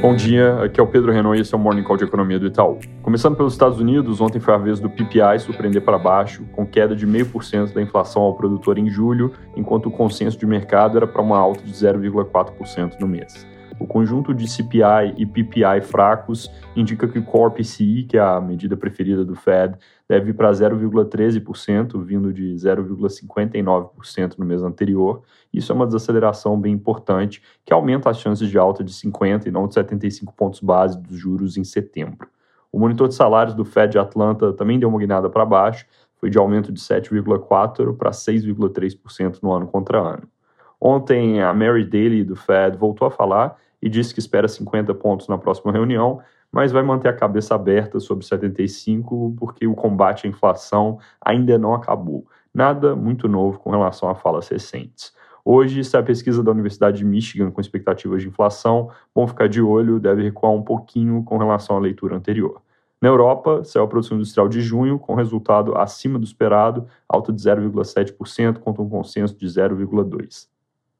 Bom dia, aqui é o Pedro Renault e esse é o Morning Call de Economia do Itaú. Começando pelos Estados Unidos, ontem foi a vez do PPI surpreender para baixo, com queda de 0,5% da inflação ao produtor em julho, enquanto o consenso de mercado era para uma alta de 0,4% no mês. O conjunto de CPI e PPI fracos indica que o Core PCI, que é a medida preferida do Fed, deve ir para 0,13%, vindo de 0,59% no mês anterior. Isso é uma desaceleração bem importante, que aumenta as chances de alta de 50 e não de 75 pontos base dos juros em setembro. O monitor de salários do Fed de Atlanta também deu uma guinada para baixo, foi de aumento de 7,4% para 6,3% no ano contra ano. Ontem, a Mary Daly do Fed voltou a falar e disse que espera 50 pontos na próxima reunião, mas vai manter a cabeça aberta sobre 75 porque o combate à inflação ainda não acabou. Nada muito novo com relação a falas recentes. Hoje, se a pesquisa da Universidade de Michigan com expectativas de inflação, bom ficar de olho, deve recuar um pouquinho com relação à leitura anterior. Na Europa, saiu a produção industrial de junho, com resultado acima do esperado, alta de 0,7%, contra um consenso de 0,2%.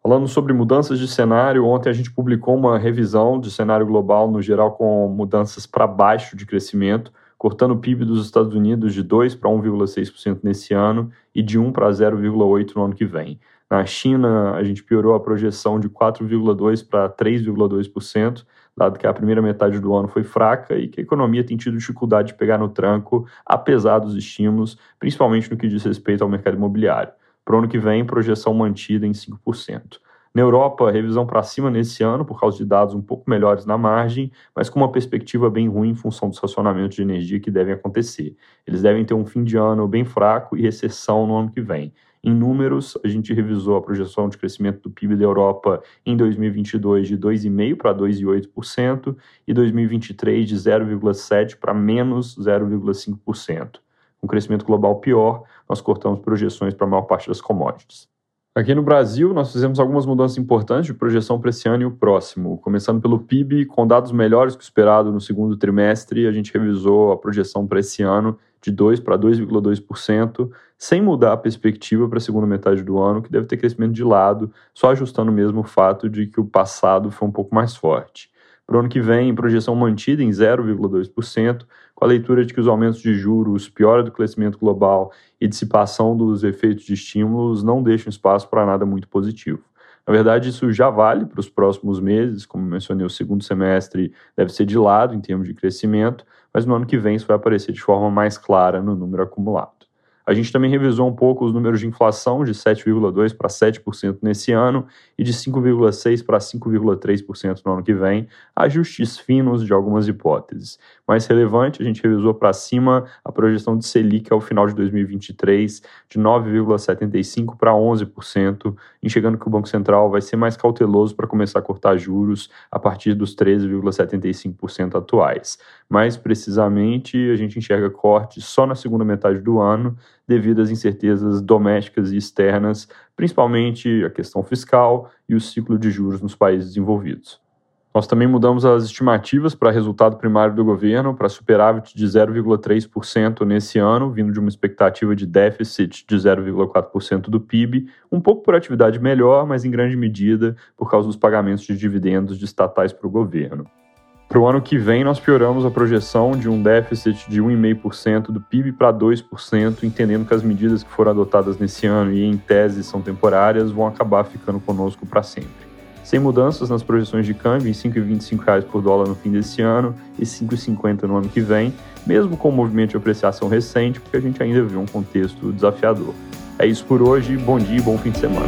Falando sobre mudanças de cenário, ontem a gente publicou uma revisão de cenário global no geral com mudanças para baixo de crescimento, cortando o PIB dos Estados Unidos de 2 para 1,6% nesse ano e de 1 para 0,8% no ano que vem. Na China, a gente piorou a projeção de 4,2% para 3,2%, dado que a primeira metade do ano foi fraca e que a economia tem tido dificuldade de pegar no tranco, apesar dos estímulos, principalmente no que diz respeito ao mercado imobiliário. Para o ano que vem, projeção mantida em 5%. Na Europa, revisão para cima nesse ano, por causa de dados um pouco melhores na margem, mas com uma perspectiva bem ruim em função dos racionamentos de energia que devem acontecer. Eles devem ter um fim de ano bem fraco e recessão no ano que vem. Em números, a gente revisou a projeção de crescimento do PIB da Europa em 2022 de 2,5% para 2,8% e 2023 de 0,7% para menos 0,5% um crescimento global pior, nós cortamos projeções para a maior parte das commodities. Aqui no Brasil, nós fizemos algumas mudanças importantes de projeção para esse ano e o próximo. Começando pelo PIB, com dados melhores que o esperado no segundo trimestre, a gente revisou a projeção para esse ano de 2 para 2,2%, sem mudar a perspectiva para a segunda metade do ano, que deve ter crescimento de lado, só ajustando mesmo o fato de que o passado foi um pouco mais forte. Para o ano que vem, projeção mantida em 0,2%, com a leitura de que os aumentos de juros, piora do crescimento global e dissipação dos efeitos de estímulos não deixam espaço para nada muito positivo. Na verdade, isso já vale para os próximos meses, como mencionei, o segundo semestre deve ser de lado em termos de crescimento, mas no ano que vem isso vai aparecer de forma mais clara no número acumulado. A gente também revisou um pouco os números de inflação, de 7,2% para 7% nesse ano e de 5,6% para 5,3% no ano que vem, ajustes finos de algumas hipóteses. Mais relevante, a gente revisou para cima a projeção de Selic ao final de 2023 de 9,75% para 11%, enxergando que o Banco Central vai ser mais cauteloso para começar a cortar juros a partir dos 13,75% atuais. Mais precisamente, a gente enxerga cortes só na segunda metade do ano, devido às incertezas domésticas e externas, principalmente a questão fiscal e o ciclo de juros nos países desenvolvidos. Nós também mudamos as estimativas para resultado primário do governo para superávit de 0,3% nesse ano, vindo de uma expectativa de déficit de 0,4% do PIB, um pouco por atividade melhor, mas em grande medida por causa dos pagamentos de dividendos de estatais para o governo. Para o ano que vem, nós pioramos a projeção de um déficit de 1,5% do PIB para 2%, entendendo que as medidas que foram adotadas nesse ano e em tese são temporárias vão acabar ficando conosco para sempre. Sem mudanças nas projeções de câmbio em R$ 5,25 por dólar no fim desse ano e R$ 5,50 no ano que vem, mesmo com o movimento de apreciação recente, porque a gente ainda vê um contexto desafiador. É isso por hoje, bom dia e bom fim de semana.